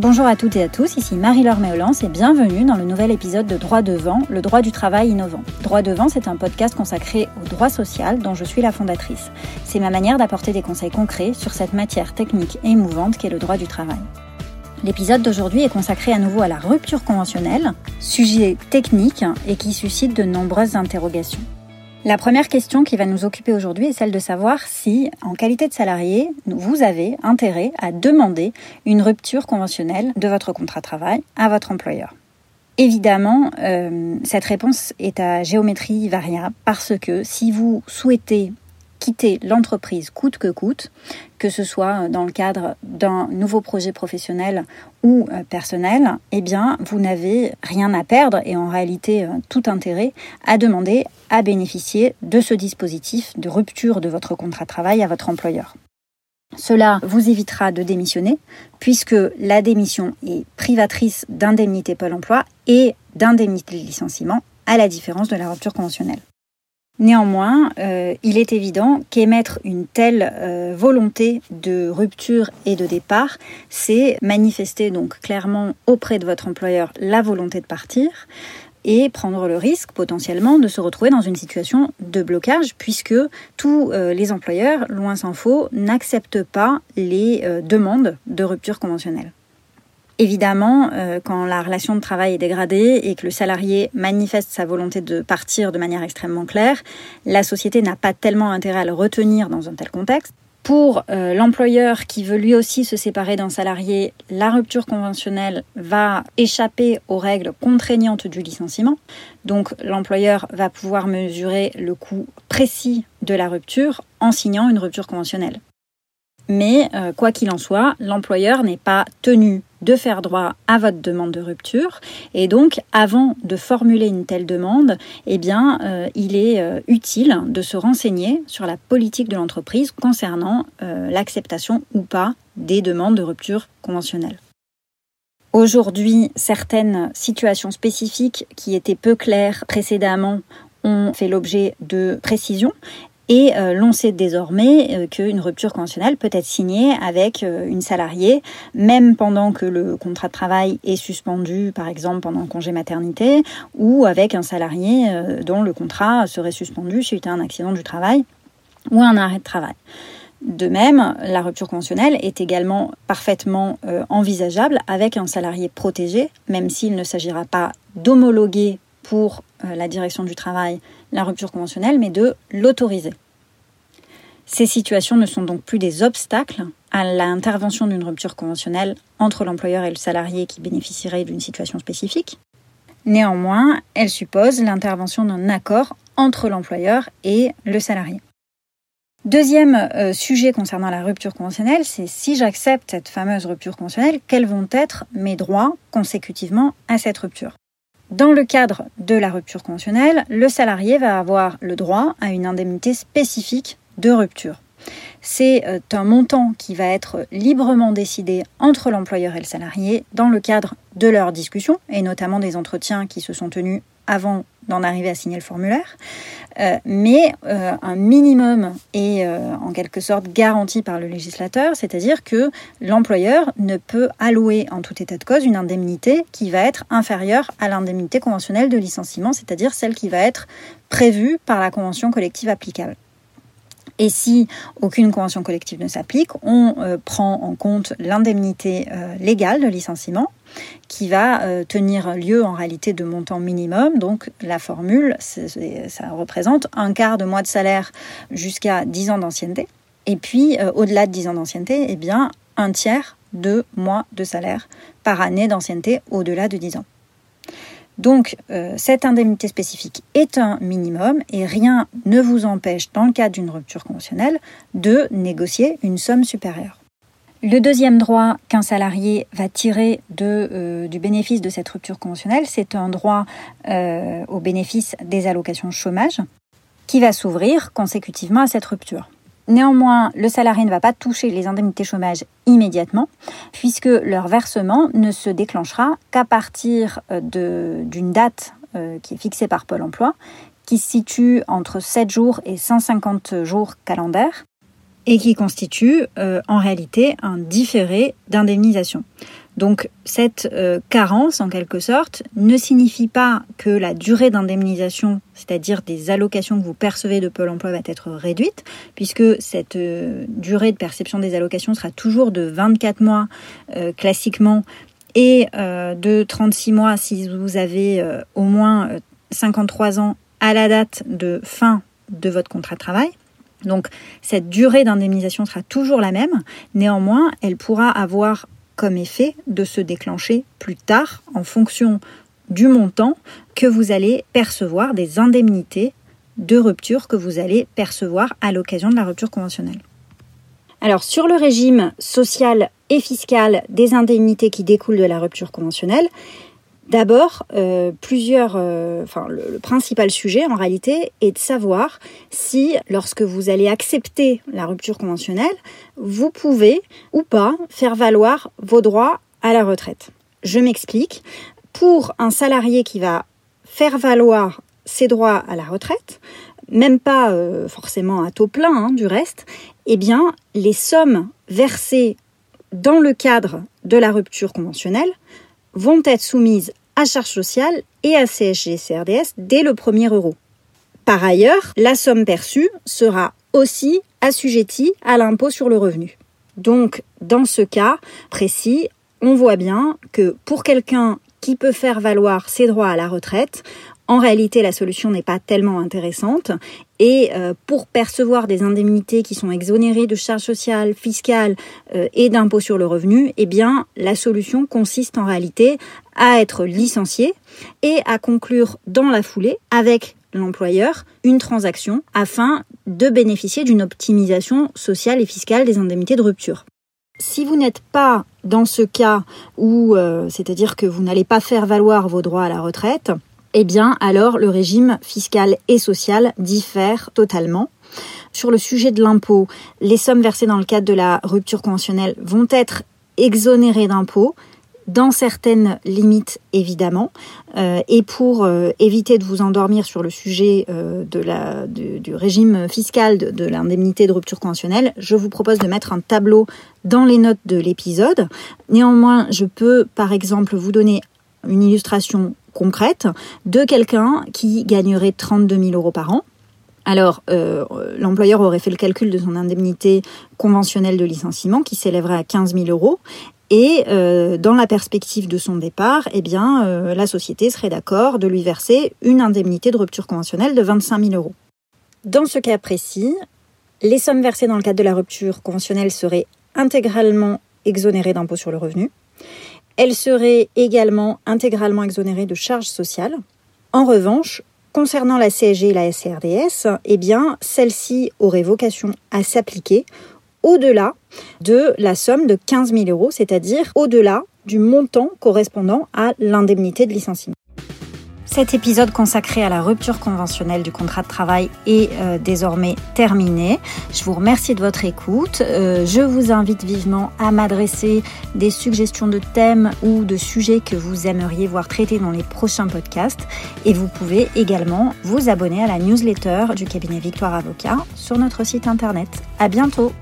Bonjour à toutes et à tous, ici Marie-Laure Méolance et bienvenue dans le nouvel épisode de Droit devant, le droit du travail innovant. Droit devant, c'est un podcast consacré au droit social dont je suis la fondatrice. C'est ma manière d'apporter des conseils concrets sur cette matière technique et émouvante qu'est le droit du travail. L'épisode d'aujourd'hui est consacré à nouveau à la rupture conventionnelle, sujet technique et qui suscite de nombreuses interrogations. La première question qui va nous occuper aujourd'hui est celle de savoir si, en qualité de salarié, vous avez intérêt à demander une rupture conventionnelle de votre contrat de travail à votre employeur. Évidemment, euh, cette réponse est à géométrie variable parce que si vous souhaitez quitter l'entreprise coûte que coûte, que ce soit dans le cadre d'un nouveau projet professionnel ou euh, personnel, eh bien, vous n'avez rien à perdre et en réalité euh, tout intérêt à demander à bénéficier de ce dispositif de rupture de votre contrat de travail à votre employeur. Cela vous évitera de démissionner puisque la démission est privatrice d'indemnité Pôle emploi et d'indemnité de licenciement à la différence de la rupture conventionnelle. Néanmoins, euh, il est évident qu'émettre une telle euh, volonté de rupture et de départ, c'est manifester donc clairement auprès de votre employeur la volonté de partir et prendre le risque potentiellement de se retrouver dans une situation de blocage puisque tous euh, les employeurs, loin s'en faut, n'acceptent pas les demandes de rupture conventionnelle. Évidemment, euh, quand la relation de travail est dégradée et que le salarié manifeste sa volonté de partir de manière extrêmement claire, la société n'a pas tellement intérêt à le retenir dans un tel contexte. Pour euh, l'employeur qui veut lui aussi se séparer d'un salarié, la rupture conventionnelle va échapper aux règles contraignantes du licenciement. Donc l'employeur va pouvoir mesurer le coût précis de la rupture en signant une rupture conventionnelle. Mais euh, quoi qu'il en soit, l'employeur n'est pas tenu de faire droit à votre demande de rupture. Et donc, avant de formuler une telle demande, eh euh, il est euh, utile de se renseigner sur la politique de l'entreprise concernant l'acceptation ou pas des demandes de rupture conventionnelle. Aujourd'hui, certaines situations spécifiques qui étaient peu claires précédemment ont fait l'objet de précisions et euh, l'on sait désormais euh, qu'une rupture conventionnelle peut être signée avec euh, une salariée, même pendant que le contrat de travail est suspendu, par exemple pendant le congé maternité, ou avec un salarié dont le contrat serait suspendu suite à un accident du travail ou un arrêt de travail. De même, la rupture conventionnelle est également parfaitement envisageable avec un salarié protégé, même s'il ne s'agira pas d'homologuer pour la direction du travail la rupture conventionnelle, mais de l'autoriser. Ces situations ne sont donc plus des obstacles à l'intervention d'une rupture conventionnelle entre l'employeur et le salarié qui bénéficierait d'une situation spécifique. Néanmoins, elles supposent l'intervention d'un accord entre l'employeur et le salarié. Deuxième euh, sujet concernant la rupture conventionnelle, c'est si j'accepte cette fameuse rupture conventionnelle, quels vont être mes droits consécutivement à cette rupture? Dans le cadre de la rupture conventionnelle, le salarié va avoir le droit à une indemnité spécifique de rupture. C'est euh, un montant qui va être librement décidé entre l'employeur et le salarié dans le cadre de leurs discussions et notamment des entretiens qui se sont tenus avant d'en arriver à signer le formulaire. Euh, mais euh, un minimum est euh, en quelque sorte garanti par le législateur, c'est-à-dire que l'employeur ne peut allouer en tout état de cause une indemnité qui va être inférieure à l'indemnité conventionnelle de licenciement, c'est-à-dire celle qui va être prévue par la convention collective applicable. Et si aucune convention collective ne s'applique, on euh, prend en compte l'indemnité euh, légale de licenciement qui va euh, tenir lieu en réalité de montant minimum. Donc la formule, ça représente un quart de mois de salaire jusqu'à 10 ans d'ancienneté. Et puis au-delà de 10 ans d'ancienneté, eh bien un tiers de mois de salaire par année d'ancienneté au-delà de 10 ans. Donc euh, cette indemnité spécifique est un minimum et rien ne vous empêche, dans le cas d'une rupture conventionnelle, de négocier une somme supérieure. Le deuxième droit qu'un salarié va tirer euh, du bénéfice de cette rupture conventionnelle, c'est un droit euh, au bénéfice des allocations chômage qui va s'ouvrir consécutivement à cette rupture. Néanmoins, le salarié ne va pas toucher les indemnités chômage immédiatement, puisque leur versement ne se déclenchera qu'à partir euh, d'une date euh, qui est fixée par Pôle Emploi, qui se situe entre 7 jours et 150 jours calendaires, et qui constitue euh, en réalité un différé d'indemnisation. Donc cette euh, carence, en quelque sorte, ne signifie pas que la durée d'indemnisation, c'est-à-dire des allocations que vous percevez de Pôle Emploi, va être réduite, puisque cette euh, durée de perception des allocations sera toujours de 24 mois euh, classiquement et de 36 mois si vous avez au moins 53 ans à la date de fin de votre contrat de travail. Donc cette durée d'indemnisation sera toujours la même, néanmoins elle pourra avoir comme effet de se déclencher plus tard en fonction du montant que vous allez percevoir, des indemnités de rupture que vous allez percevoir à l'occasion de la rupture conventionnelle. Alors sur le régime social et fiscal des indemnités qui découlent de la rupture conventionnelle, D'abord, euh, plusieurs, euh, le, principal sujet en réalité est de savoir si, lorsque vous allez accepter la rupture conventionnelle, vous pouvez ou pas faire valoir vos droits à la retraite. Je m'explique. Pour un salarié qui va faire valoir ses droits à la retraite, même pas euh, forcément à taux plein hein, du reste, eh bien, les sommes versées dans le cadre de la rupture conventionnelle vont être soumises à charge sociale et à CSG-CRDS dès le premier euro. Par ailleurs, la somme perçue sera aussi assujettie à l'impôt sur le revenu. Donc, dans ce cas précis, on voit bien que pour quelqu'un qui peut faire valoir ses droits à la retraite, en réalité, la solution n'est pas tellement intéressante. Et euh, pour percevoir des indemnités qui sont exonérées de charges sociales, fiscales euh, et d'impôts sur le revenu, eh bien, la solution consiste en réalité à être licencié et à conclure dans la foulée avec l'employeur une transaction afin de bénéficier d'une optimisation sociale et fiscale des indemnités de rupture. Si vous n'êtes pas dans ce cas où, euh, c'est-à-dire que vous n'allez pas faire valoir vos droits à la retraite, eh bien alors le régime fiscal et social diffère totalement. Sur le sujet de l'impôt, les sommes versées dans le cadre de la rupture conventionnelle vont être exonérées d'impôts dans certaines limites évidemment. Euh, et pour euh, éviter de vous endormir sur le sujet euh, du, régime fiscal de l'indemnité de rupture conventionnelle, je vous propose de mettre un tableau dans les notes de l'épisode. Néanmoins, je peux par exemple vous donner une illustration concrète de quelqu'un qui gagnerait 32 000 euros par an. Alors, euh, l'employeur aurait fait le calcul de son indemnité conventionnelle de licenciement qui s'élèverait à 15 000 euros. Et euh, dans la perspective de son départ, eh bien, euh, la société serait d'accord de lui verser une indemnité de rupture conventionnelle de 25 000 euros. Dans ce cas précis, les sommes versées dans le cadre de la rupture conventionnelle seraient intégralement exonérées d'impôt sur le revenu. Elle serait également intégralement exonérée de charges sociales. En revanche, concernant la CSG et la SRDS, eh bien, celle-ci aurait vocation à s'appliquer au-delà de la somme de 15 000 euros, c'est-à-dire au-delà du montant correspondant à l'indemnité de licenciement. Cet épisode consacré à la rupture conventionnelle du contrat de travail est euh, désormais terminé. Je vous remercie de votre écoute. Euh, je vous invite vivement à m'adresser des suggestions de thèmes ou de sujets que vous aimeriez voir traités dans les prochains podcasts. Et vous pouvez également vous abonner à la newsletter du cabinet Victoire Avocat sur notre site internet. À bientôt!